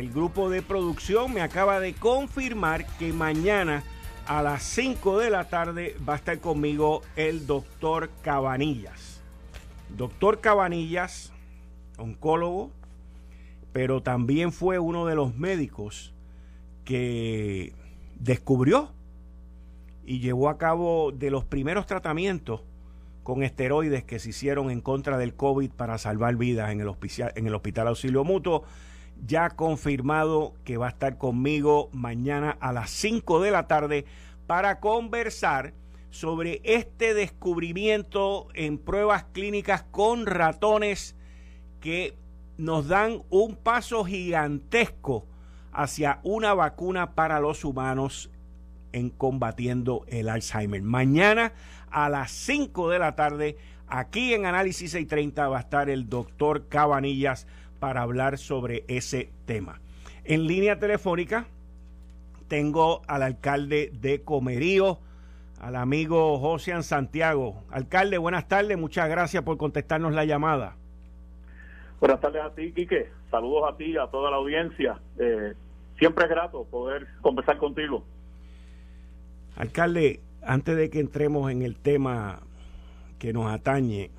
el grupo de producción me acaba de confirmar que mañana a las 5 de la tarde va a estar conmigo el doctor Cabanillas. Doctor Cabanillas, oncólogo, pero también fue uno de los médicos que descubrió y llevó a cabo de los primeros tratamientos con esteroides que se hicieron en contra del COVID para salvar vidas en el, hospital, en el Hospital Auxilio Mutuo ya confirmado que va a estar conmigo mañana a las 5 de la tarde para conversar sobre este descubrimiento en pruebas clínicas con ratones que nos dan un paso gigantesco hacia una vacuna para los humanos en combatiendo el Alzheimer. Mañana a las 5 de la tarde, aquí en Análisis 630 va a estar el doctor Cabanillas para hablar sobre ese tema. En línea telefónica tengo al alcalde de Comerío, al amigo José Santiago. Alcalde, buenas tardes, muchas gracias por contestarnos la llamada. Buenas tardes a ti, Quique. Saludos a ti, a toda la audiencia. Eh, siempre es grato poder conversar contigo. Alcalde, antes de que entremos en el tema que nos atañe,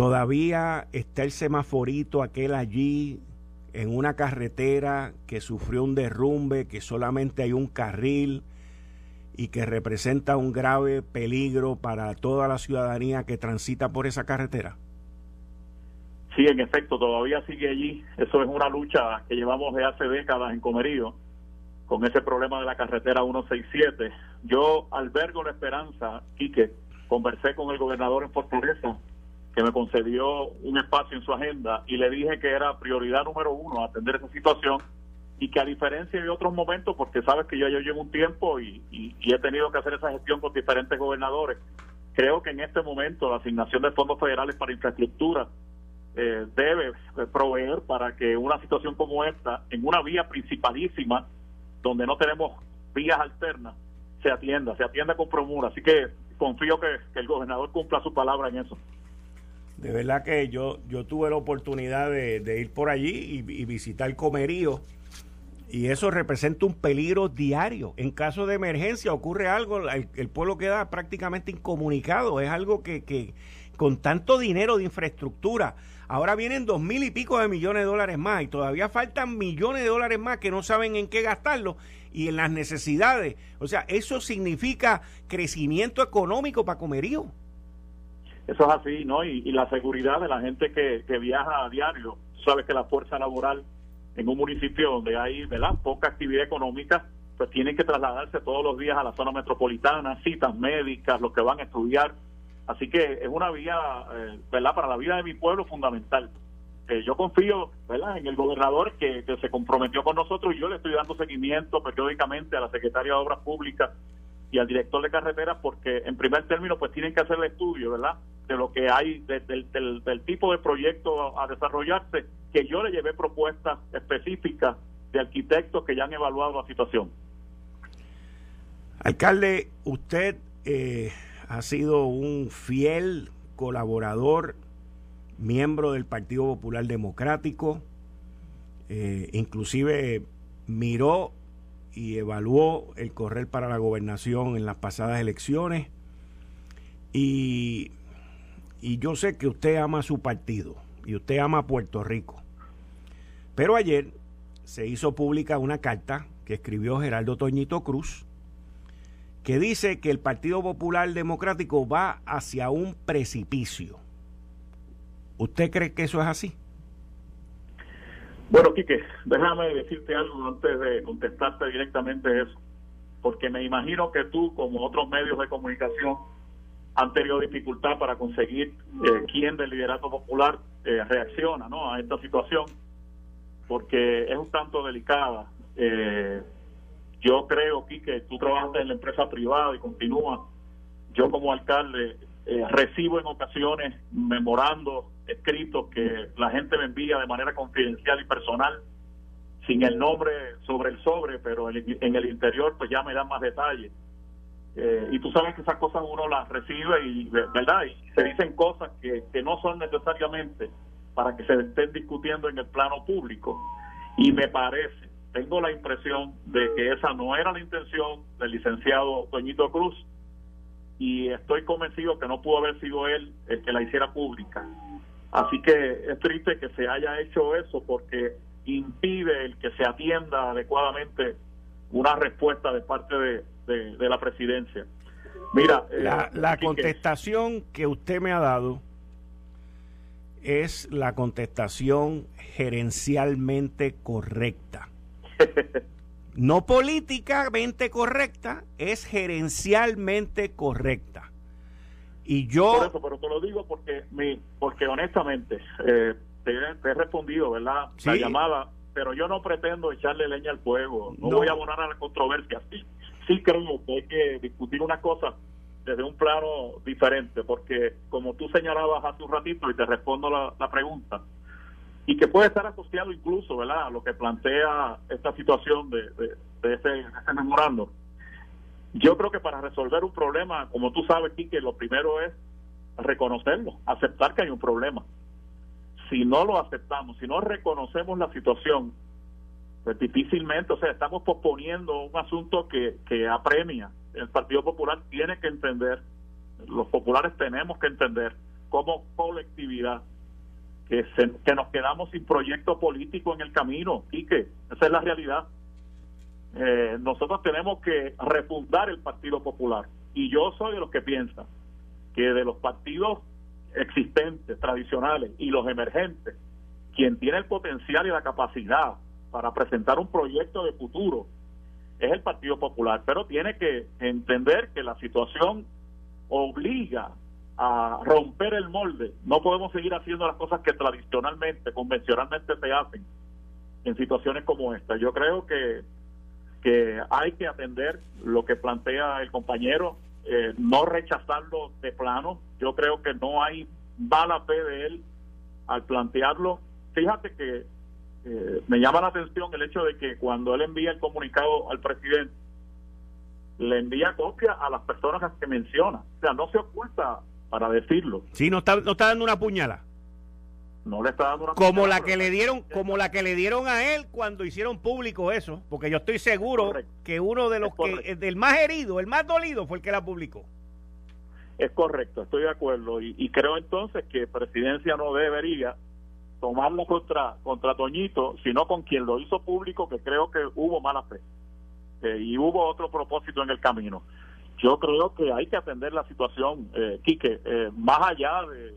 Todavía está el semaforito aquel allí en una carretera que sufrió un derrumbe, que solamente hay un carril y que representa un grave peligro para toda la ciudadanía que transita por esa carretera. Sí, en efecto, todavía sigue allí. Eso es una lucha que llevamos de hace décadas en Comerío con ese problema de la carretera 167. Yo albergo la esperanza, Quique, conversé con el gobernador en Fortaleza que me concedió un espacio en su agenda y le dije que era prioridad número uno atender esa situación y que a diferencia de otros momentos, porque sabes que yo, yo llevo un tiempo y, he tenido que hacer esa gestión con diferentes gobernadores, creo que en este momento la asignación de fondos federales para infraestructura eh, debe proveer para que una situación como esta, en una vía principalísima, donde no tenemos vías alternas, se atienda, se atienda con promura. Así que confío que el gobernador cumpla su palabra en eso. De verdad que yo, yo tuve la oportunidad de, ir por allí y, visitar Comerío. Y eso representa un peligro diario. En caso de emergencia ocurre algo, el, pueblo queda prácticamente incomunicado. Es algo que, que, con tanto dinero de infraestructura, ahora vienen dos mil y pico de millones de dólares más y todavía faltan millones de dólares más que no saben en qué gastarlo y en las necesidades. O sea, eso significa crecimiento económico para Comerío. Eso es así, ¿no? Y, la seguridad de la gente que, viaja a diario. sabes que la fuerza laboral en un municipio donde hay, ¿verdad?, poca actividad económica, pues tienen que trasladarse todos los días a la zona metropolitana, citas médicas, los que van a estudiar. Así que es una vía, eh, ¿verdad?, para la vida de mi pueblo fundamental. Eh, yo confío, ¿verdad?, en el gobernador que, que se comprometió con nosotros y yo le estoy dando seguimiento periódicamente a la secretaria de Obras Públicas y al director de carreteras porque en primer término pues tienen que hacer el estudio, ¿verdad? De lo que hay, del, tipo de proyecto a, desarrollarse, que yo le llevé propuestas específicas de arquitectos que ya han evaluado la situación. Alcalde, usted eh, ha sido un fiel colaborador, miembro del Partido Popular Democrático, eh, inclusive miró y evaluó el correr para la gobernación en las pasadas elecciones. Y, y yo sé que usted ama su partido y usted ama Puerto Rico. Pero ayer se hizo pública una carta que escribió Geraldo Toñito Cruz que dice que el Partido Popular Democrático va hacia un precipicio. ¿Usted cree que eso es así? Bueno, Quique, déjame decirte algo antes de contestarte directamente eso, porque me imagino que tú, como otros medios de comunicación, han tenido dificultad para conseguir eh, quién del liderato popular eh, reacciona ¿no? a esta situación, porque es un tanto delicada. Eh, yo creo, que tú trabajas en la empresa privada y continúa. Yo como alcalde eh, recibo en ocasiones memorandos escritos que la gente me envía de manera confidencial y personal, sin el nombre sobre el sobre, pero en el interior pues ya me dan más detalles. Eh, y tú sabes que esas cosas uno las recibe y, ¿verdad? Y se dicen cosas que, que no son necesariamente para que se estén discutiendo en el plano público. Y me parece, tengo la impresión de que esa no era la intención del licenciado Toñito Cruz y estoy convencido que no pudo haber sido él el que la hiciera pública. Así que es triste que se haya hecho eso porque impide el que se atienda adecuadamente una respuesta de parte de, de, la presidencia. Mira, la, eh, la contestación que usted me ha dado es la contestación gerencialmente correcta. no políticamente correcta, es gerencialmente correcta. Y yo... Por eso, pero te lo digo porque, mi, porque honestamente, eh, te, he respondido, ¿verdad? La llamada, pero yo no pretendo echarle leña al fuego, no, voy a abonar a la controversia. Sí, sí creo que hay que discutir una cosa desde un plano diferente, porque como tú señalabas hace un ratito y te respondo la, pregunta, y que puede estar asociado incluso, ¿verdad?, a lo que plantea esta situación de, de, ese, memorando. Yo creo que para resolver un problema, como tú sabes, que lo primero es reconocerlo, aceptar que hay un problema. Si no lo aceptamos, si no reconocemos la situación, pues difícilmente, o sea, estamos posponiendo un asunto que, que apremia el Partido Popular tiene que entender, los populares tenemos que entender como colectividad que, que nos quedamos sin proyecto político en el camino y que esa es la realidad. Eh, nosotros tenemos que refundar el Partido Popular y yo soy de los que piensan que de los partidos existentes, tradicionales y los emergentes, quien tiene el potencial y la capacidad para presentar un proyecto de futuro es el Partido Popular, pero tiene que entender que la situación obliga a romper el molde. No podemos seguir haciendo las cosas que tradicionalmente, convencionalmente se hacen en situaciones como esta. Yo creo que, que hay que atender lo que plantea el compañero, eh, no rechazarlo de plano. Yo creo que no hay mala fe de él al plantearlo. Fíjate que eh, me llama la atención el hecho de que cuando él envía el comunicado al presidente, le envía copia a las personas que menciona. O sea, no se oculta para decirlo. Sí, no está, no está dando una puñala. No le está dando una como la que le dieron como la que le dieron a él cuando hicieron público eso porque yo estoy seguro que uno de los que del más herido el más dolido fue el que la publicó. Es correcto estoy de acuerdo. Y creo entonces que presidencia no debería tomarlo contra, contra Toñito, sino con quien lo hizo público, que creo que hubo mala fe. Eh, y hubo otro propósito en el camino. Yo creo que hay que atender la situación, eh, Quique, eh, más allá de,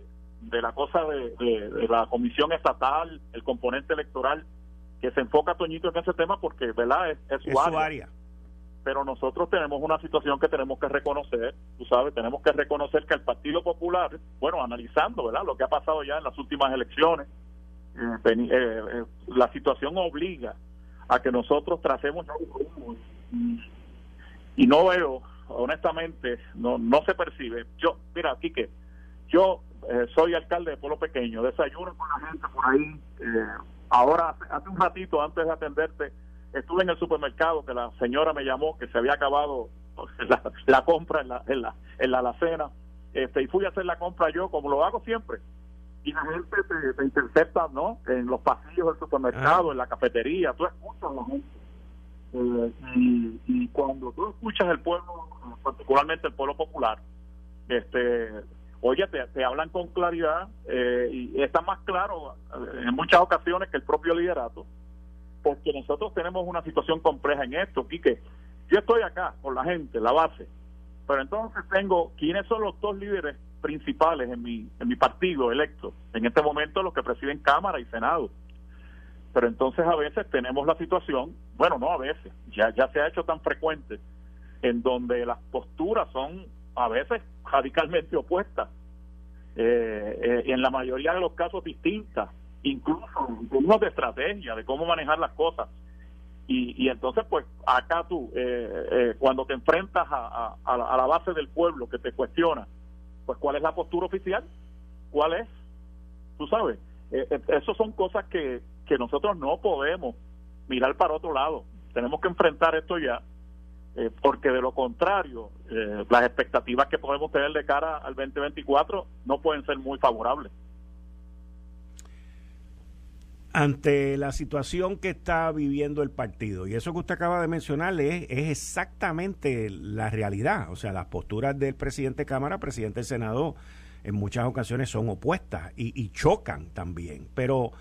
de la cosa de, la comisión estatal, el componente electoral, que se enfoca Toñito en ese tema porque, ¿verdad? Es, su, área. Pero nosotros tenemos una situación que tenemos que reconocer, tú sabes, tenemos que reconocer que el Partido Popular, bueno, analizando, ¿verdad? Lo que ha pasado ya en las últimas elecciones, eh, eh, la situación obliga a que nosotros tracemos y no veo honestamente no no se percibe yo mira Quique yo eh, soy alcalde de Pueblo Pequeño desayuno con la gente por ahí ahora hace, un ratito antes de atenderte estuve en el supermercado que la señora me llamó que se había acabado la, compra en la, en la en la alacena este y fui a hacer la compra yo como lo hago siempre y la gente te, intercepta, ¿no? En los pasillos del supermercado, ah. en la cafetería, tú escuchas a la gente. Eh, y, cuando tú escuchas el pueblo, particularmente el pueblo popular, este, oye, te, hablan con claridad eh, y está más claro eh, en muchas ocasiones que el propio liderato, porque nosotros tenemos una situación compleja en esto, Quique. Yo estoy acá con la gente, la base, pero entonces tengo, ¿quiénes son los dos líderes principales en mi, en mi partido electo, en este momento los que presiden Cámara y Senado. Pero entonces a veces tenemos la situación, bueno, no a veces, ya, ya se ha hecho tan frecuente, en donde las posturas son a veces radicalmente opuestas, eh, eh, en la mayoría de los casos distintas, incluso de estrategia, de cómo manejar las cosas. Y, entonces, pues, acá tú, eh, eh, cuando te enfrentas a, a, la base del pueblo que te cuestiona, pues, ¿cuál es la postura oficial? ¿Cuál es? Tú sabes, eh, eso son cosas que, que nosotros no podemos mirar para otro lado. Tenemos que enfrentar esto ya, porque de lo contrario, las expectativas que podemos tener de cara al 2024 no pueden ser muy favorables. ante la situación que está viviendo el partido. Y eso que usted acaba de mencionar es, exactamente la realidad. O sea, las posturas del presidente de Cámara, presidente del Senado, en muchas ocasiones son opuestas y, chocan también. Pero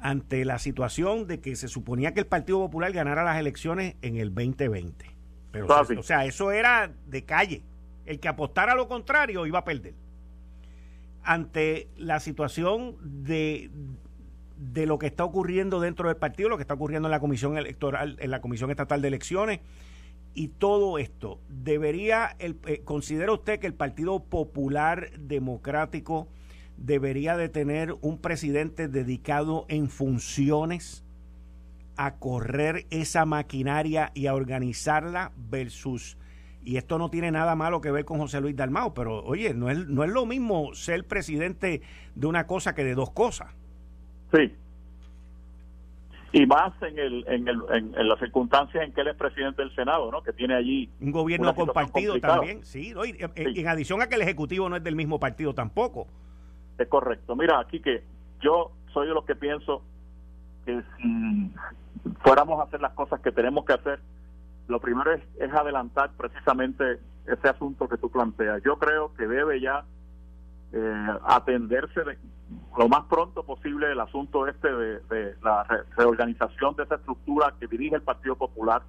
ante la situación de que se suponía que el Partido Popular ganara las elecciones en el 2020. Pero, o sea, eso era de calle. El que apostara a lo contrario iba a perder. Ante la situación de de lo que está ocurriendo dentro del partido, lo que está ocurriendo en la comisión electoral, en la comisión estatal de elecciones y todo esto. ¿Debería, el, eh, considera usted que el Partido Popular Democrático debería de tener un presidente dedicado en funciones a correr esa maquinaria y a organizarla versus y esto no tiene nada malo que ver con José Luis Dalmao, pero oye, no es, no es lo mismo ser presidente de una cosa que de dos cosas. Sí. Y más en, el, en, el, en, las circunstancias en que él es presidente del Senado, ¿no? Que tiene allí... Un gobierno compartido también, sí, En, adición a que el Ejecutivo no es del mismo partido tampoco. Es correcto. Mira, aquí que yo soy de los que pienso que si fuéramos a hacer las cosas que tenemos que hacer, lo primero es, es adelantar precisamente ese asunto que tú planteas. Yo creo que debe ya eh, atenderse lo más pronto posible el asunto este de, la reorganización de esa estructura que dirige el Partido Popular.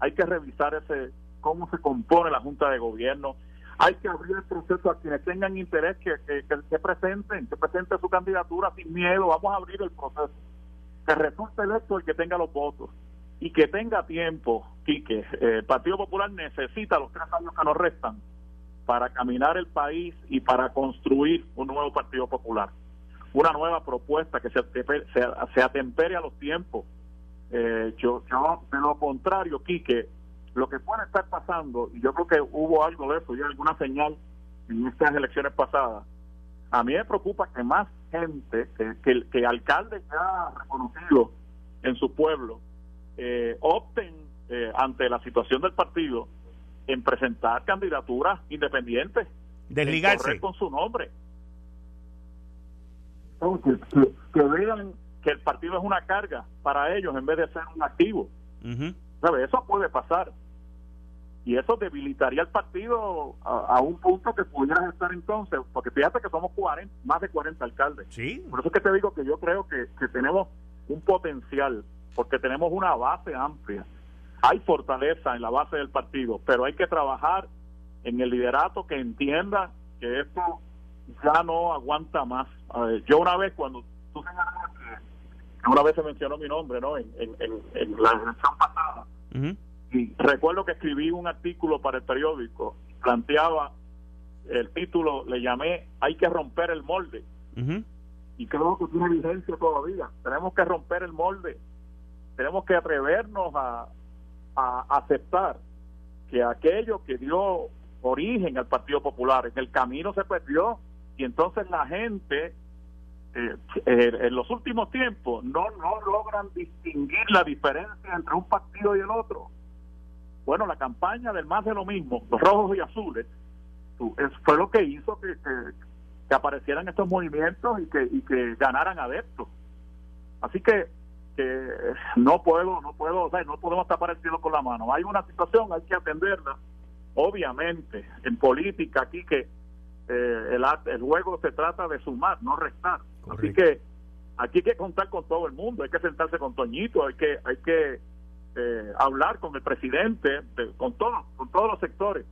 Hay que revisar ese cómo se compone la Junta de Gobierno. Hay que abrir el proceso a quienes tengan interés que, que, presenten, que presenten su candidatura sin miedo. Vamos a abrir el proceso. Que resulte electo el que tenga los votos y que tenga tiempo, Quique. Eh, el Partido Popular necesita los tres años que nos restan para caminar el país y para construir un nuevo Partido Popular. Una nueva propuesta que se, se, atempere a los tiempos. Eh, yo, de lo contrario, Quique, lo que puede estar pasando, y yo creo que hubo algo de eso, ya alguna señal en estas elecciones pasadas, a mí me preocupa que más gente, que, que, alcaldes ya reconocidos en su pueblo, eh, opten eh, ante la situación del partido en presentar candidaturas independientes. Desligarse. con su nombre. que, vean que el partido es una carga para ellos en vez de ser un activo. Eso puede pasar. Y eso debilitaría el partido a, un punto que pudiera estar entonces, porque fíjate que somos 40, más de 40 alcaldes. Sí. Por eso es que te digo que yo creo que, que tenemos un potencial, porque tenemos una base amplia hay fortaleza en la base del partido, pero hay que trabajar en el liderato que entienda que esto ya no aguanta más. yo una vez cuando tú una vez se mencionó mi nombre, ¿no? En, la elección pasada. Y recuerdo que escribí un artículo para el periódico, planteaba el título, le llamé Hay que romper el molde. Y creo que tiene vigencia todavía. Tenemos que romper el molde. Tenemos que atrevernos a, a aceptar que aquello que dio origen al Partido Popular en el camino se perdió y entonces la gente eh, eh, en los últimos tiempos no, no logran distinguir la diferencia entre un partido y el otro. Bueno, la campaña del más de lo mismo, los rojos y azules, fue lo que hizo que, que, aparecieran estos movimientos y que, y que ganaran adeptos. Así que que no puedo, no puedo, o sea, no podemos tapar el cielo con la mano. Hay una situación, hay que atenderla. Obviamente, en política aquí que eh, el, el juego se trata de sumar, no restar. Así que aquí hay que contar con todo el mundo, hay que sentarse con Toñito, hay que, hay que eh, hablar con el presidente, con todos, con todos los sectores,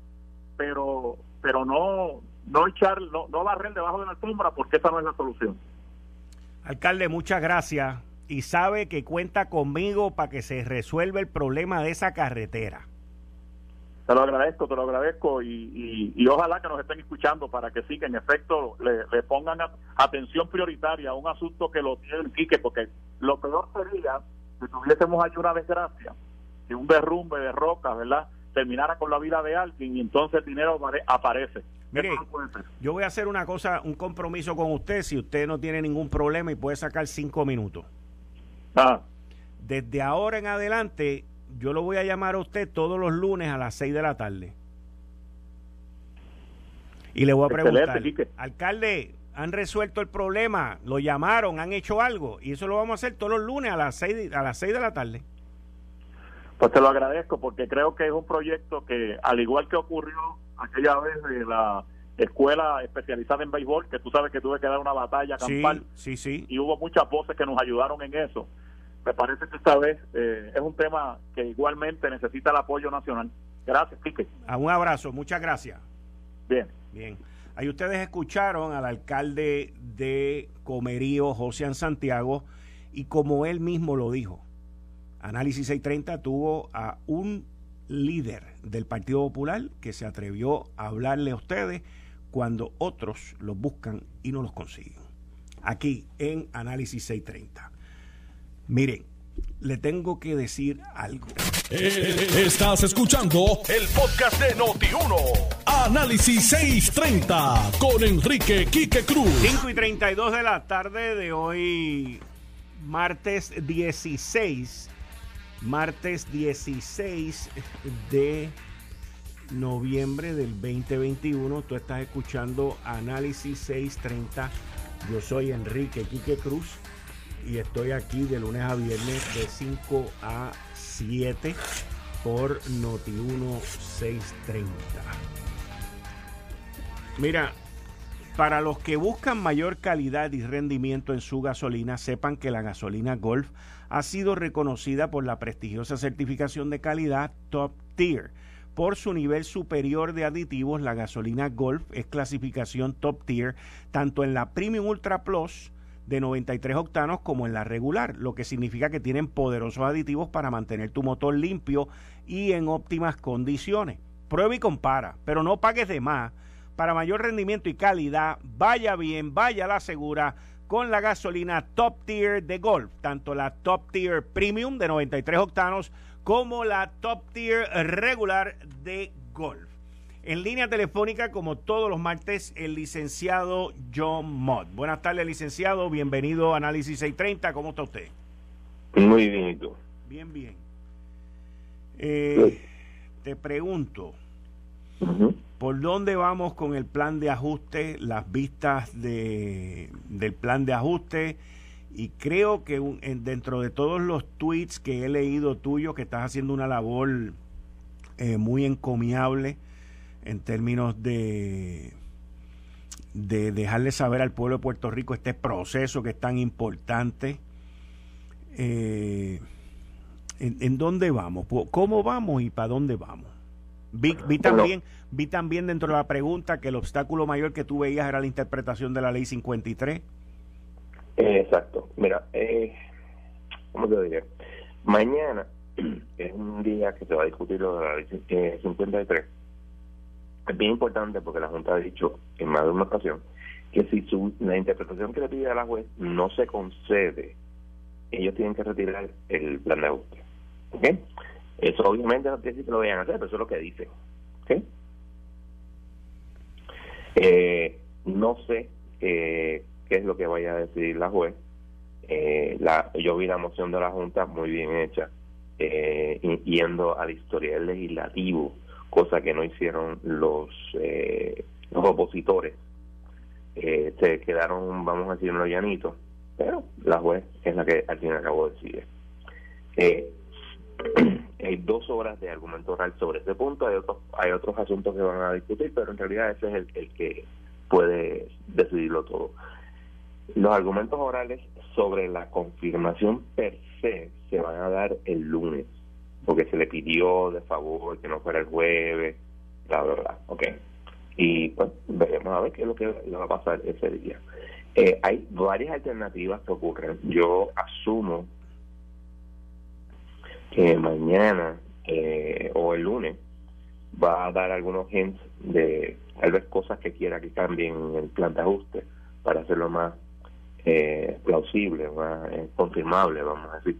pero, pero no, no echar, no, no barrer debajo de la alfombra porque esa no es la solución. Alcalde, muchas gracias y sabe que cuenta conmigo para que se resuelva el problema de esa carretera. Te lo agradezco, te lo agradezco y, y, ojalá que nos estén escuchando para que sí, que en efecto le, pongan atención prioritaria a un asunto que lo tiene el Quique, porque lo peor sería que tuviésemos ahí una desgracia que un derrumbe de rocas, ¿verdad? Terminara con la vida de alguien y entonces el dinero aparece. Mire, yo voy a hacer una cosa, un compromiso con usted, si usted no tiene ningún problema y puede sacar cinco minutos. Ah. Desde ahora en adelante, yo lo voy a llamar a usted todos los lunes a las seis de la tarde. Y le voy a preguntar, alcalde, ¿han resuelto el problema? ¿Lo llamaron? ¿Han hecho algo? Y eso lo vamos a hacer todos los lunes a las seis, a las seis de la tarde. Pues te lo agradezco porque creo que es un proyecto que, al igual que ocurrió aquella vez de la escuela especializada en béisbol, que tú sabes que tuve que dar una batalla campal. Sí, sí, Y hubo muchas voces que nos ayudaron en eso. Me parece que esta vez eh, es un tema que igualmente necesita el apoyo nacional. Gracias, Quique. A un abrazo, muchas gracias. Bien. Bien. Ahí ustedes escucharon al alcalde de Comerío, José Santiago, y como él mismo lo dijo, Análisis 630 tuvo a un líder del Partido Popular que se atrevió a hablarle a ustedes cuando otros los buscan y no los consiguen. Aquí en Análisis 630. Miren, le tengo que decir algo. Eh, estás escuchando el podcast de Noti1. Análisis 630 con Enrique Quique Cruz. 5 y 32 de la tarde de hoy, martes 16. Martes 16 de noviembre del 2021. Tú estás escuchando Análisis 630. Yo soy Enrique Quique Cruz y estoy aquí de lunes a viernes de 5 a 7 por Noti1 630. Mira, para los que buscan mayor calidad y rendimiento en su gasolina, sepan que la gasolina Golf ha sido reconocida por la prestigiosa certificación de calidad Top Tier. Por su nivel superior de aditivos, la gasolina Golf es clasificación Top Tier tanto en la Premium Ultra Plus de 93 octanos como en la regular, lo que significa que tienen poderosos aditivos para mantener tu motor limpio y en óptimas condiciones. Prueba y compara, pero no pagues de más. Para mayor rendimiento y calidad, vaya bien, vaya la segura con la gasolina Top Tier de Golf, tanto la Top Tier Premium de 93 octanos como la Top Tier regular de Golf. En línea telefónica, como todos los martes, el licenciado John Mott. Buenas tardes, licenciado. Bienvenido a Análisis 630. ¿Cómo está usted? Muy bien, ¿y tú? Bien, bien. Eh, te pregunto, ¿por dónde vamos con el plan de ajuste, las vistas de, del plan de ajuste? Y creo que dentro de todos los tweets que he leído tuyo, que estás haciendo una labor eh, muy encomiable, en términos de, de dejarle saber al pueblo de Puerto Rico este proceso que es tan importante. Eh, en, dónde vamos? ¿Cómo vamos y para dónde vamos? Vi, vi también, vi también dentro de la pregunta que el obstáculo mayor que tú veías era la interpretación de la ley 53. exacto. Mira, eh, ¿cómo te diría? Mañana es un día que se va a discutir lo de la ley 53 eh, es bien importante porque la Junta ha dicho en más de una ocasión que si su, la interpretación que le pide a la juez no se concede, ellos tienen que retirar el plan de ajuste. Eso obviamente no quiere decir que lo vayan a hacer, pero eso es lo que dicen. Eh, no sé eh, qué es lo que vaya a decidir la juez. Eh, la, yo vi la moción de la Junta muy bien hecha, yendo al historial legislativo cosa que no hicieron los, eh, los opositores. Eh, se quedaron, vamos a decir, en lo llanito, pero la juez es la que al fin y al cabo decide. Eh, hay dos horas de argumento oral sobre ese punto, hay otros, hay otros asuntos que van a discutir, pero en realidad ese es el, el que puede decidirlo todo. Los argumentos orales sobre la confirmación per se se van a dar el lunes porque se le pidió de favor que no fuera el jueves, bla, bla, bla. Ok. Y pues veremos a ver qué es lo que va a pasar ese día. Eh, hay varias alternativas que ocurren. Yo asumo que mañana eh, o el lunes va a dar algunos hints de tal vez cosas que quiera que cambien en el plan de ajuste para hacerlo más eh, plausible, más confirmable, vamos a decir.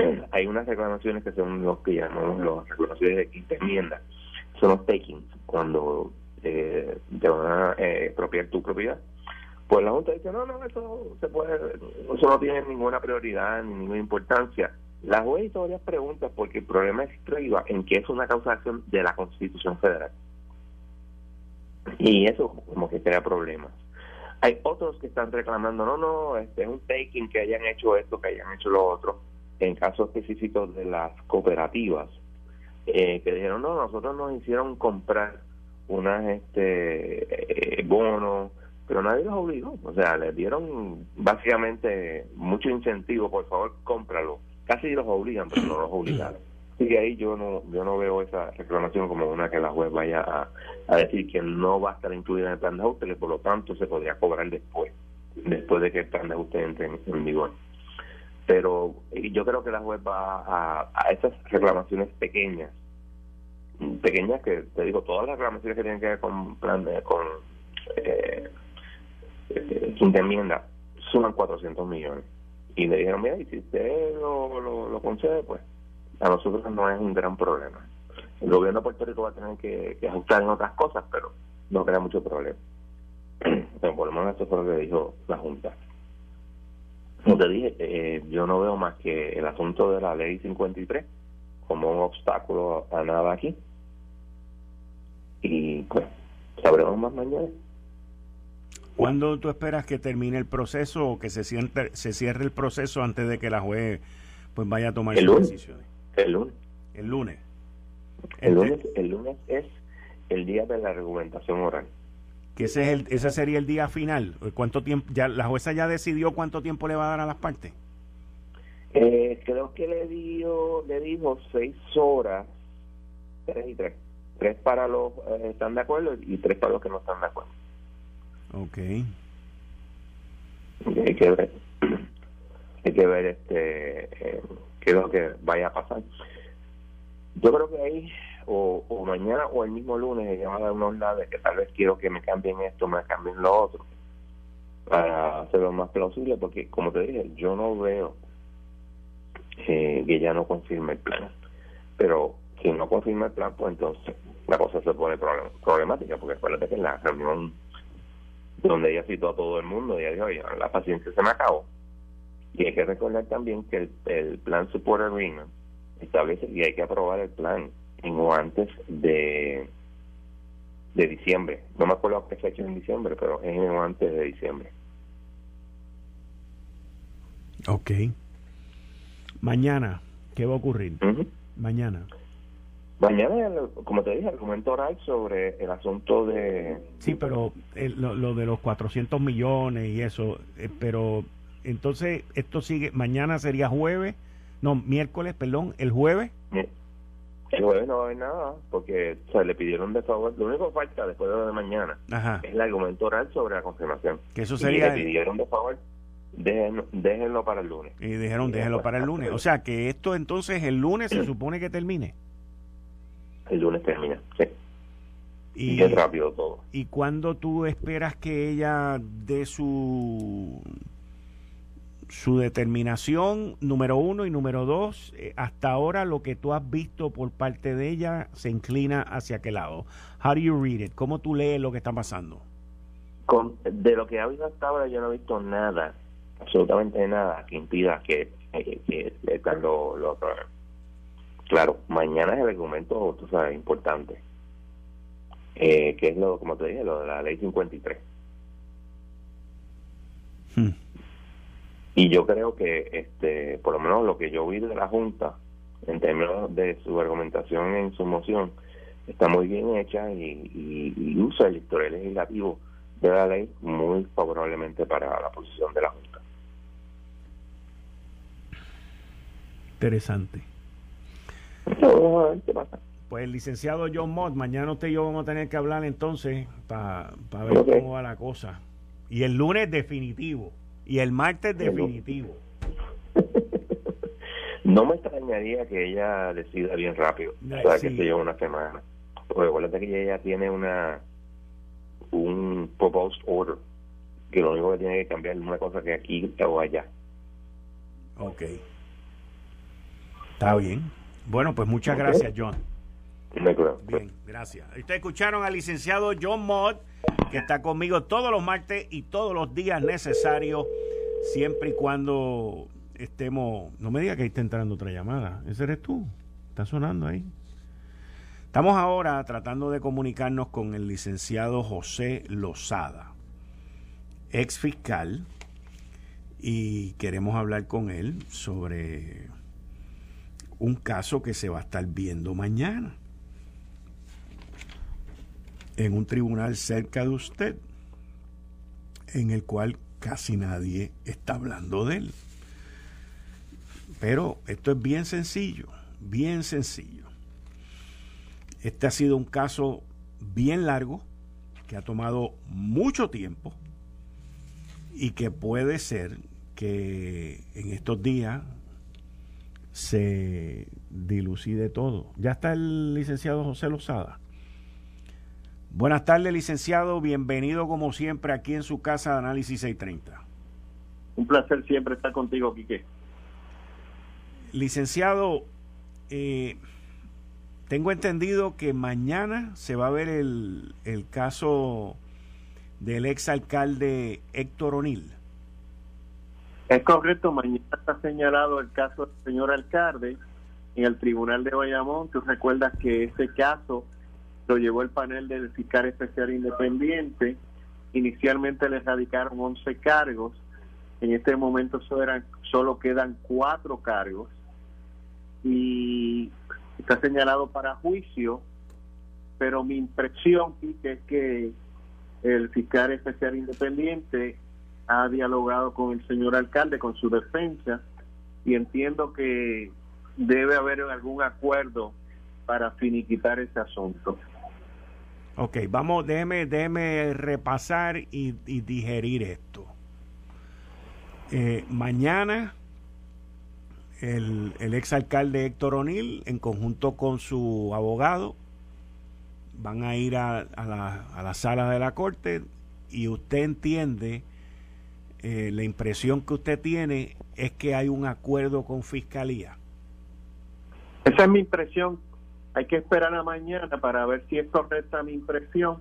hay unas reclamaciones que son los que llamamos las reclamaciones de quinta enmienda, son los takings, cuando eh, te van a eh, expropiar tu propiedad. Pues la Junta dice, no, no, eso se puede, eso no tiene ninguna prioridad ni ninguna importancia. La juez hizo varias preguntas porque el problema estriba en que es una causa de de la Constitución Federal. Y eso como que crea problemas. Hay otros que están reclamando, no, no, este es un taking que hayan hecho esto, que hayan hecho lo otro. En casos específicos de las cooperativas, eh, que dijeron, no, nosotros nos hicieron comprar unas este eh, bonos, pero nadie los obligó. O sea, les dieron básicamente mucho incentivo, por favor, cómpralo. Casi los obligan, pero no los obligaron. Y ahí yo no yo no veo esa reclamación como una que la juez vaya a, decir que no va a estar incluida en el plan de ajuste, por lo tanto se podría cobrar después, después de que el plan de ajuste entre en, vigor. Pero yo creo que la juez va a, a esas reclamaciones pequeñas, pequeñas que te digo, todas las reclamaciones que tienen que ver con plan de, con eh, eh, enmienda suman 400 millones. Y le dijeron, mira, y si usted lo, lo, lo concede, pues a nosotros no es un gran problema. El gobierno de Puerto Rico va a tener que, ajustar en otras cosas, pero no crea mucho problema. Pero por lo menos eso fue lo que dijo la Junta. Como te dije, eh, yo no veo más que el asunto de la ley 53 como un obstáculo a nada aquí. Y pues, sabremos más mañana. ¿Cuándo tú esperas que termine el proceso o que se cierre, se cierre el proceso antes de que la juez pues vaya a tomar sus decisiones? El lunes. El lunes. El lunes, el lunes es el día de la argumentación oral. Que ese, es el, ese sería el día final. ¿Cuánto tiempo? ya La jueza ya decidió cuánto tiempo le va a dar a las partes. Eh, creo que le dio, le dijo seis horas, tres y tres. Tres para los que eh, están de acuerdo y tres para los que no están de acuerdo. Ok. Hay que ver, hay que ver este, eh, qué es lo que vaya a pasar. Yo creo que ahí, o, o mañana o el mismo lunes, ella va a dar unos lados que tal vez quiero que me cambien esto, me cambien lo otro, para hacerlo más plausible, porque como te dije, yo no veo eh, que ella no confirme el plan. Pero si no confirma el plan, pues entonces la cosa se pone problemática, porque acuérdate que en la reunión donde ella citó a todo el mundo, ella dijo, oye, la paciencia se me acabó y hay que recordar también que el, plan Support Agreement establece que hay que aprobar el plan en antes de de diciembre. No me acuerdo qué fecha en diciembre, pero es en antes de diciembre. Ok. Mañana, ¿qué va a ocurrir? Mañana. Mañana, como te dije, el argumento oral sobre el asunto de... Sí, pero lo, lo, de los 400 millones y eso, eh, pero entonces, esto sigue, mañana sería jueves, no, miércoles, perdón, el jueves. El jueves no va a haber nada, porque o le pidieron de favor, lo único que falta después de lo de mañana es el argumento oral sobre la confirmación. Que eso sería... Y le pidieron de favor, déjenlo, para el lunes. Y dijeron, déjenlo para el lunes. O sea, que esto entonces el lunes se supone que termine. El lunes termina, sí. Y, es rápido todo. ¿Y cuándo tú esperas que ella dé su su determinación, número uno, y número dos, eh, hasta ahora lo que tú has visto por parte de ella se inclina hacia qué lado. How do you read it? ¿Cómo tú lees lo que está pasando? Con, de lo que ha visto hasta ahora yo no he visto nada, absolutamente nada que impida que, que, que, lo, lo Claro, mañana es el argumento, tú sabes, importante, eh, que es lo, como te dije, lo de la ley 53. Hmm. Y yo creo que, este, por lo menos lo que yo vi de la Junta, en términos de su argumentación en su moción, está muy bien hecha y, usa el historial legislativo de la ley muy favorablemente para la posición de la Junta. Interesante. Pues el licenciado John Mott, mañana usted y yo vamos a tener que hablar entonces para ver cómo va la cosa. Y el lunes definitivo. Y el martes definitivo. no me extrañaría que ella decida bien rápido. o sea, que se lleva una semana. Porque recuerda que ella tiene una un proposed order que lo único que tiene que cambiar es una cosa que aquí o allá. Ok. Está bien. Bueno, pues muchas gracias, John. Bien, gracias. Ustedes escucharon al licenciado John Mott, que está conmigo todos los martes y todos los días necesarios, siempre y cuando estemos... No me diga que ahí está entrando otra llamada. Ese eres tú. Está sonando ahí. Estamos ahora tratando de comunicarnos con el licenciado José Lozada, ex fiscal, y queremos hablar con él sobre un caso que se va a estar viendo mañana en un tribunal cerca de usted, en el cual casi nadie está hablando de él. Pero esto es bien sencillo, bien sencillo. Este ha sido un caso bien largo, que ha tomado mucho tiempo y que puede ser que en estos días se dilucide todo. Ya está el licenciado José Lozada. Buenas tardes, licenciado. Bienvenido como siempre aquí en su casa de Análisis 630. Un placer siempre estar contigo, Quique. Licenciado, eh, tengo entendido que mañana se va a ver el, el caso del exalcalde Héctor O'Neill. Es correcto, mañana está señalado el caso del señor alcalde en el Tribunal de Bayamón. Tú recuerdas que ese caso lo llevó el panel del fiscal especial independiente. Inicialmente le radicaron 11 cargos. En este momento solo, quedan cuatro cargos. Y está señalado para juicio. Pero mi impresión es que el fiscal especial independiente ha dialogado con el señor alcalde, con su defensa, y entiendo que debe haber algún acuerdo para finiquitar ese asunto. Ok, vamos, déjeme, déjeme repasar y, digerir esto. Eh, mañana el, el exalcalde Héctor O'Neill, en conjunto con su abogado, van a ir a, la, a la sala de la corte y usted entiende, eh, la impresión que usted tiene es que hay un acuerdo con fiscalía. Esa es mi impresión hay que esperar a mañana para ver si es correcta mi impresión.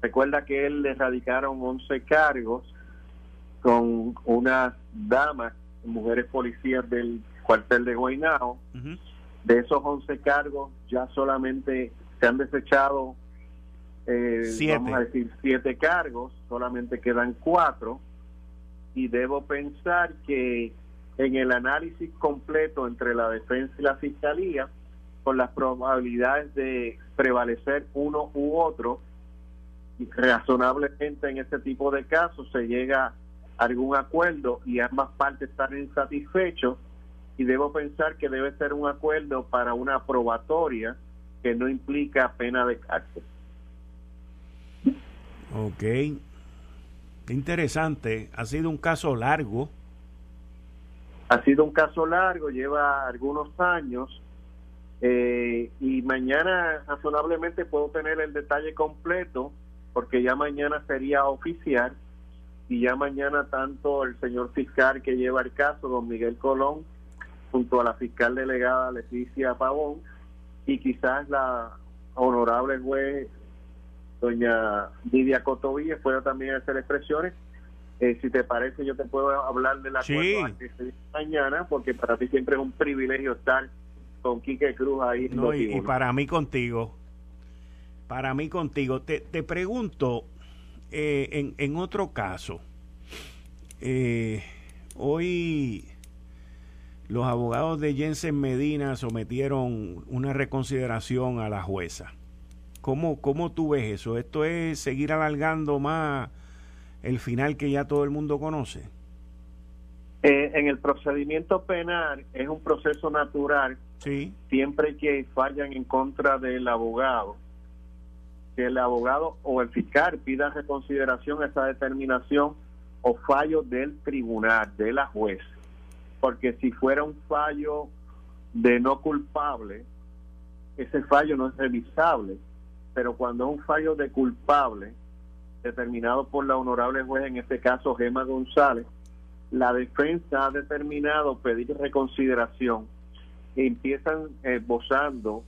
Recuerda que él le radicaron 11 cargos con unas damas, mujeres policías del cuartel de Guaynao. De esos 11 cargos ya solamente se han desechado, eh, vamos a decir, 7 cargos, solamente quedan 4. Y debo pensar que en el análisis completo entre la defensa y la fiscalía, con las probabilidades de prevalecer uno u otro, y razonablemente en este tipo de casos se llega a algún acuerdo y ambas partes están insatisfechos y debo pensar que debe ser un acuerdo para una probatoria que no implica pena de cárcel. Ok. Interesante. Ha sido un caso largo. Ha sido un caso largo, lleva algunos años eh, y mañana razonablemente puedo tener el detalle completo porque ya mañana sería oficial y ya mañana tanto el señor fiscal que lleva el caso, don Miguel Colón, junto a la fiscal delegada Leticia Pavón y quizás la honorable juez doña Lidia Cotovilla pueda también hacer expresiones. Eh, si te parece, yo te puedo hablar de la sí. mañana, porque para ti siempre es un privilegio estar con Quique Cruz ahí. y, para mí contigo, para mí contigo, te, te pregunto, eh, en, en, otro caso, eh, hoy los abogados de Jensen Medina sometieron una reconsideración a la jueza. ¿Cómo, ¿Cómo tú ves eso? ¿Esto es seguir alargando más el final que ya todo el mundo conoce? Eh, en el procedimiento penal es un proceso natural Sí. Siempre que fallan en contra del abogado, que el abogado o el fiscal pida reconsideración esa determinación o fallo del tribunal, de la juez. Porque si fuera un fallo de no culpable, ese fallo no es revisable. Pero cuando es un fallo de culpable, determinado por la honorable juez, en este caso Gema González, la defensa ha determinado pedir reconsideración empiezan esbozando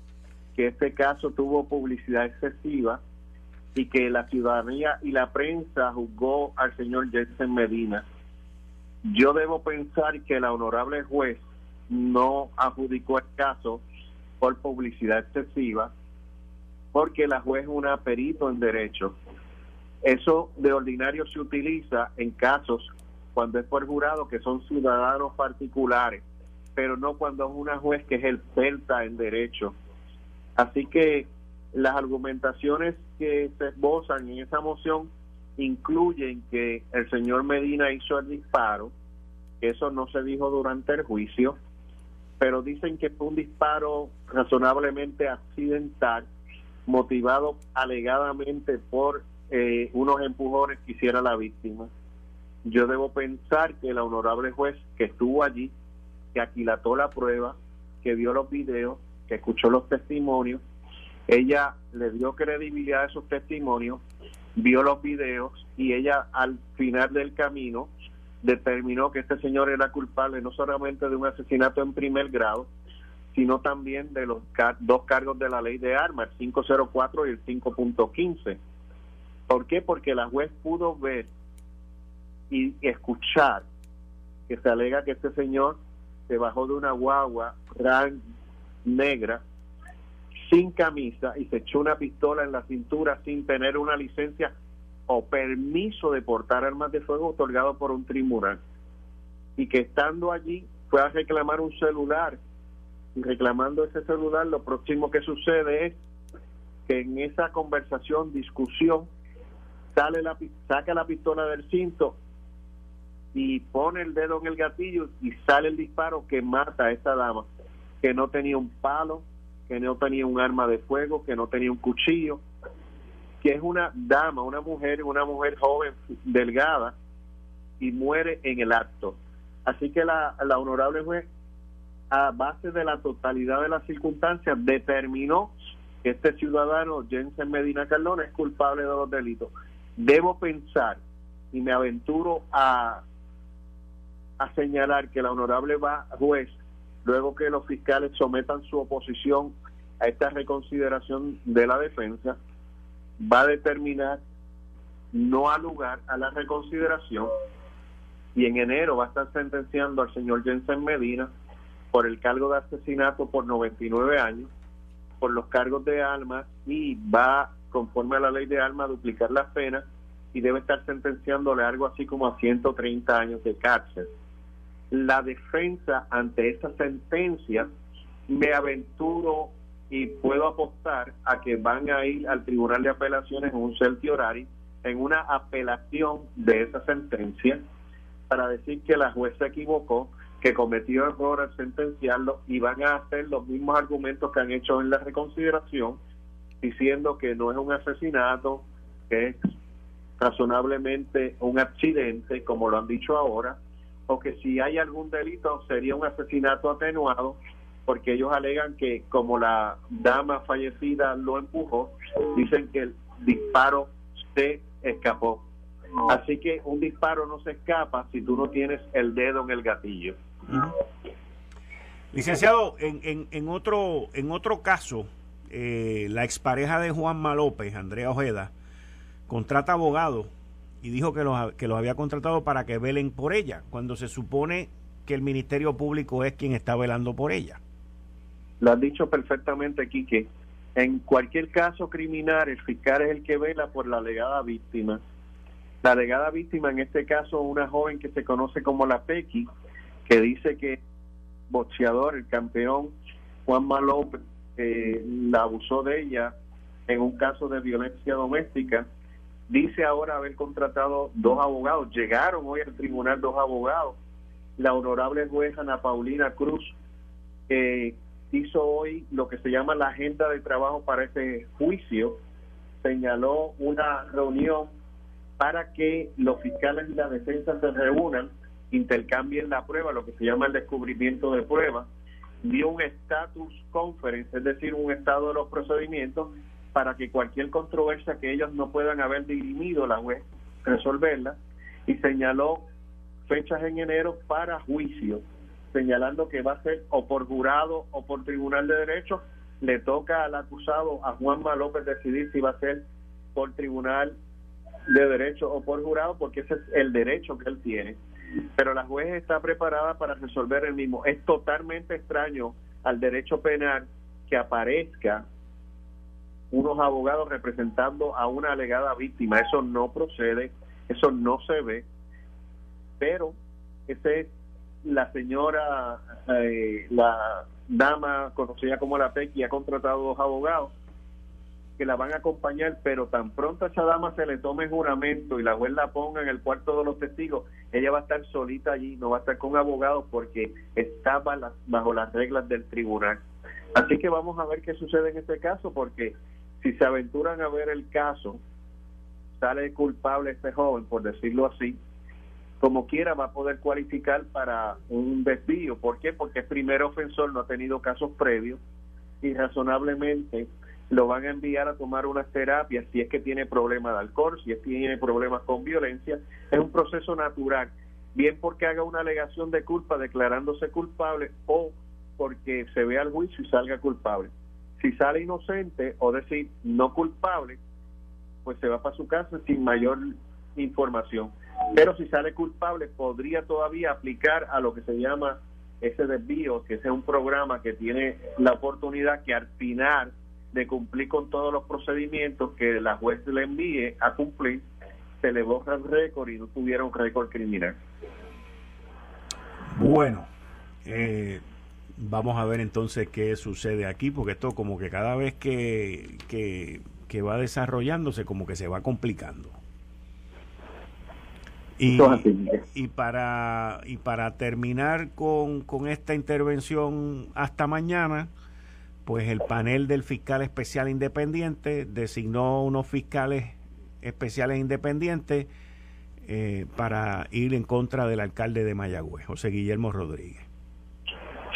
que este caso tuvo publicidad excesiva y que la ciudadanía y la prensa juzgó al señor Jensen Medina. Yo debo pensar que la honorable juez no adjudicó el caso por publicidad excesiva, porque la juez es una perito en derecho. Eso de ordinario se utiliza en casos cuando es por jurado que son ciudadanos particulares, pero no cuando es una juez que es experta en derecho. Así que las argumentaciones que se esbozan en esa moción incluyen que el señor Medina hizo el disparo, que eso no se dijo durante el juicio, pero dicen que fue un disparo razonablemente accidental, motivado alegadamente por eh, unos empujones que hiciera la víctima. Yo debo pensar que la honorable juez que estuvo allí, que aquilató la prueba, que vio los videos, que escuchó los testimonios, ella le dio credibilidad a esos testimonios, vio los videos y ella al final del camino determinó que este señor era culpable no solamente de un asesinato en primer grado, sino también de los dos cargos de la ley de armas, el 504 y el 5.15. ¿Por qué? Porque la juez pudo ver y escuchar que se alega que este señor se bajó de una guagua gran negra sin camisa y se echó una pistola en la cintura sin tener una licencia o permiso de portar armas de fuego otorgado por un tribunal. Y que estando allí fue a reclamar un celular. Y reclamando ese celular, lo próximo que sucede es que en esa conversación, discusión, sale la, saca la pistola del cinto y pone el dedo en el gatillo y sale el disparo que mata a esa dama, que no tenía un palo, que no tenía un arma de fuego, que no tenía un cuchillo, que es una dama, una mujer, una mujer joven, delgada, y muere en el acto. Así que la, la honorable juez, a base de la totalidad de las circunstancias, determinó que este ciudadano, Jensen Medina Cardona, es culpable de los delitos. Debo pensar, y me aventuro a, a señalar que la honorable juez luego que los fiscales sometan su oposición a esta reconsideración de la defensa, va a determinar no al lugar a la reconsideración y en enero va a estar sentenciando al señor Jensen Medina por el cargo de asesinato por 99 años, por los cargos de armas y va, conforme a la ley de armas, a duplicar las penas y debe estar sentenciándole algo así como a 130 años de cárcel la defensa ante esta sentencia, me aventuro y puedo apostar a que van a ir al Tribunal de Apelaciones en un certiorari en una apelación de esa sentencia para decir que la jueza equivocó, que cometió error al sentenciarlo y van a hacer los mismos argumentos que han hecho en la reconsideración, diciendo que no es un asesinato, que es razonablemente un accidente, como lo han dicho ahora, o que si hay algún delito sería un asesinato atenuado, porque ellos alegan que como la dama fallecida lo empujó, dicen que el disparo se escapó. Así que un disparo no se escapa si tú no tienes el dedo en el gatillo. Licenciado, en, en, en, otro, en otro caso, eh, la expareja de Juan López, Andrea Ojeda, contrata abogado y dijo que los, que los había contratado para que velen por ella, cuando se supone que el Ministerio Público es quien está velando por ella. Lo has dicho perfectamente, Quique. En cualquier caso criminal, el fiscal es el que vela por la alegada víctima. La alegada víctima, en este caso, una joven que se conoce como la Pequi, que dice que boxeador, el campeón Juan López, eh, la abusó de ella en un caso de violencia doméstica dice ahora haber contratado dos abogados. Llegaron hoy al tribunal dos abogados. La honorable juez Ana Paulina Cruz eh, hizo hoy lo que se llama la agenda de trabajo para ese juicio. Señaló una reunión para que los fiscales y la defensa se reúnan, intercambien la prueba, lo que se llama el descubrimiento de pruebas. Dio un status conference, es decir, un estado de los procedimientos para que cualquier controversia que ellos no puedan haber dirimido la web resolverla y señaló fechas en enero para juicio. señalando que va a ser o por jurado o por tribunal de derecho. Le toca al acusado, a Juanma López, decidir si va a ser por tribunal de derecho o por jurado, porque ese es el derecho que él tiene. Pero la juez está preparada para resolver el mismo. Es totalmente extraño al derecho penal que aparezca unos abogados representando a una alegada víctima. Eso no procede, eso no se ve, pero ese es la señora, eh, la dama conocida como la PECI, ha contratado dos abogados que la van a acompañar, pero tan pronto a esa dama se le tome juramento y la juez la ponga en el cuarto de los testigos, ella va a estar solita allí, no va a estar con abogados porque está bajo las reglas del tribunal. Así que vamos a ver qué sucede en este caso, porque si se aventuran a ver el caso, sale culpable este joven, por decirlo así, como quiera va a poder cualificar para un desvío. ¿Por qué? Porque el primer ofensor no ha tenido casos previos y razonablemente lo van a enviar a tomar unas terapias si es que tiene problemas de alcohol, si es que tiene problemas con violencia. Es un proceso natural, bien porque haga una alegación de culpa declarándose culpable o porque se vea al juicio y salga culpable. Si sale inocente o decir no culpable, pues se va para su casa sin mayor información. Pero si sale culpable, podría todavía aplicar a lo que se llama ese desvío, que es un programa que tiene la oportunidad que al final de cumplir con todos los procedimientos que la juez le envíe a cumplir, se le borra el récord y no tuviera un récord criminal. Bueno, eh, vamos a ver entonces qué sucede aquí, porque esto como que cada vez que, que, va desarrollándose, como que se va complicando. Y, y, para, y para terminar con, con esta intervención hasta mañana, pues el panel del fiscal especial independiente designó unos fiscales especiales independientes eh, para ir en contra del alcalde de Mayagüez, José Guillermo Rodríguez.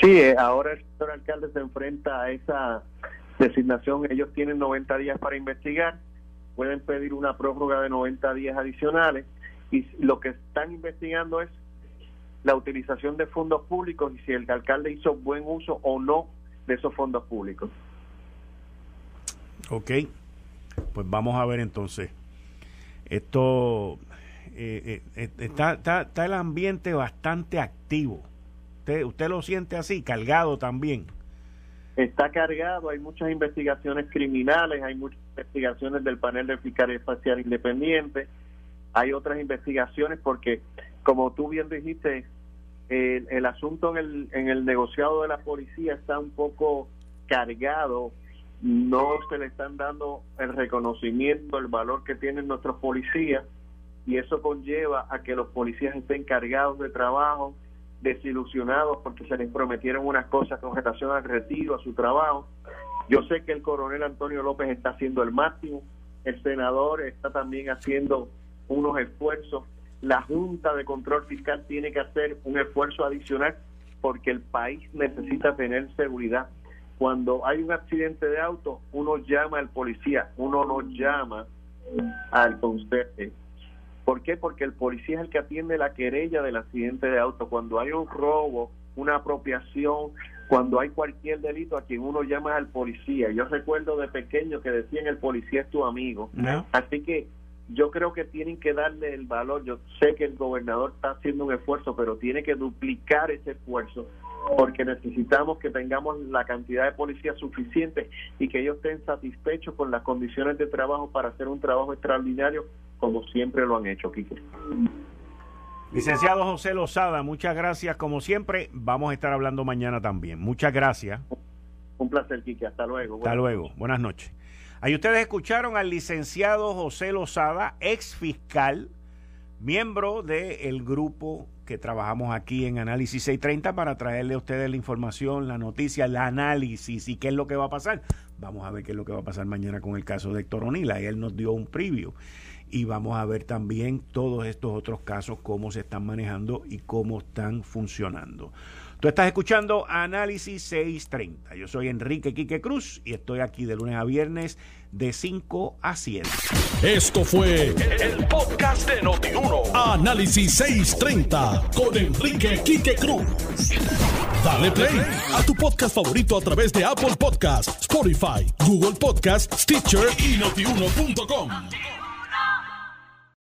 Sí, eh, ahora el señor alcalde se enfrenta a esa designación. Ellos tienen 90 días para investigar, pueden pedir una prórroga de 90 días adicionales y lo que están investigando es la utilización de fondos públicos y si el alcalde hizo buen uso o no de esos fondos públicos. Ok, pues vamos a ver entonces. Esto eh, eh, está, está, el ambiente bastante activo. Usted, usted lo siente así, cargado también. Está cargado, hay muchas investigaciones criminales, hay muchas investigaciones del panel de fiscal espacial independiente, hay otras investigaciones porque, como tú bien dijiste, el, asunto en el, en el negociado de la policía está un poco cargado, no se le están dando el reconocimiento, el valor que tienen nuestros policías y eso conlleva a que los policías estén cargados de trabajo, desilusionados porque se les prometieron unas cosas con relación al retiro, a su trabajo. Yo sé que el coronel Antonio López está haciendo el máximo, el senador está también haciendo unos esfuerzos la Junta de Control Fiscal tiene que hacer un esfuerzo adicional porque el país necesita tener seguridad. Cuando hay un accidente de auto, uno llama al policía, uno no llama al conserje. ¿Por qué? Porque el policía es el que atiende la querella del accidente de auto. Cuando hay un robo, una apropiación, cuando hay cualquier delito, a quien uno llama al policía. Yo recuerdo de pequeño que decían el policía es tu amigo. Así que yo creo que tienen que darle el valor. Yo sé que el gobernador está haciendo un esfuerzo, pero tiene que duplicar ese esfuerzo porque necesitamos que tengamos la cantidad de policías suficiente y que ellos estén satisfechos con las condiciones de trabajo para hacer un trabajo extraordinario como siempre lo han hecho, Quique. Licenciado José Lozada, muchas gracias como siempre. Vamos a estar hablando mañana también. Muchas gracias. Un placer, Quique. Hasta luego. Hasta luego. Buenas noches. Ahí ustedes escucharon al licenciado José Lozada, ex fiscal, miembro del grupo que trabajamos aquí en Análisis 630 para traerle a ustedes la información, la noticia, el análisis y qué es lo que va a pasar. Vamos a ver qué es lo que va a pasar mañana con el caso de Héctor Onila. Él nos dio un preview. Y vamos a ver también todos estos otros casos, cómo se están manejando y cómo están funcionando. Tú estás escuchando Análisis 630. Yo soy Enrique Quique Cruz y estoy aquí de lunes a viernes de 5 a 7. Esto fue el, podcast de Notiuno. Análisis 630 con Enrique Quique Cruz. Dale play a tu podcast favorito a través de Apple Podcasts, Spotify, Google Podcasts, Stitcher y notiuno.com.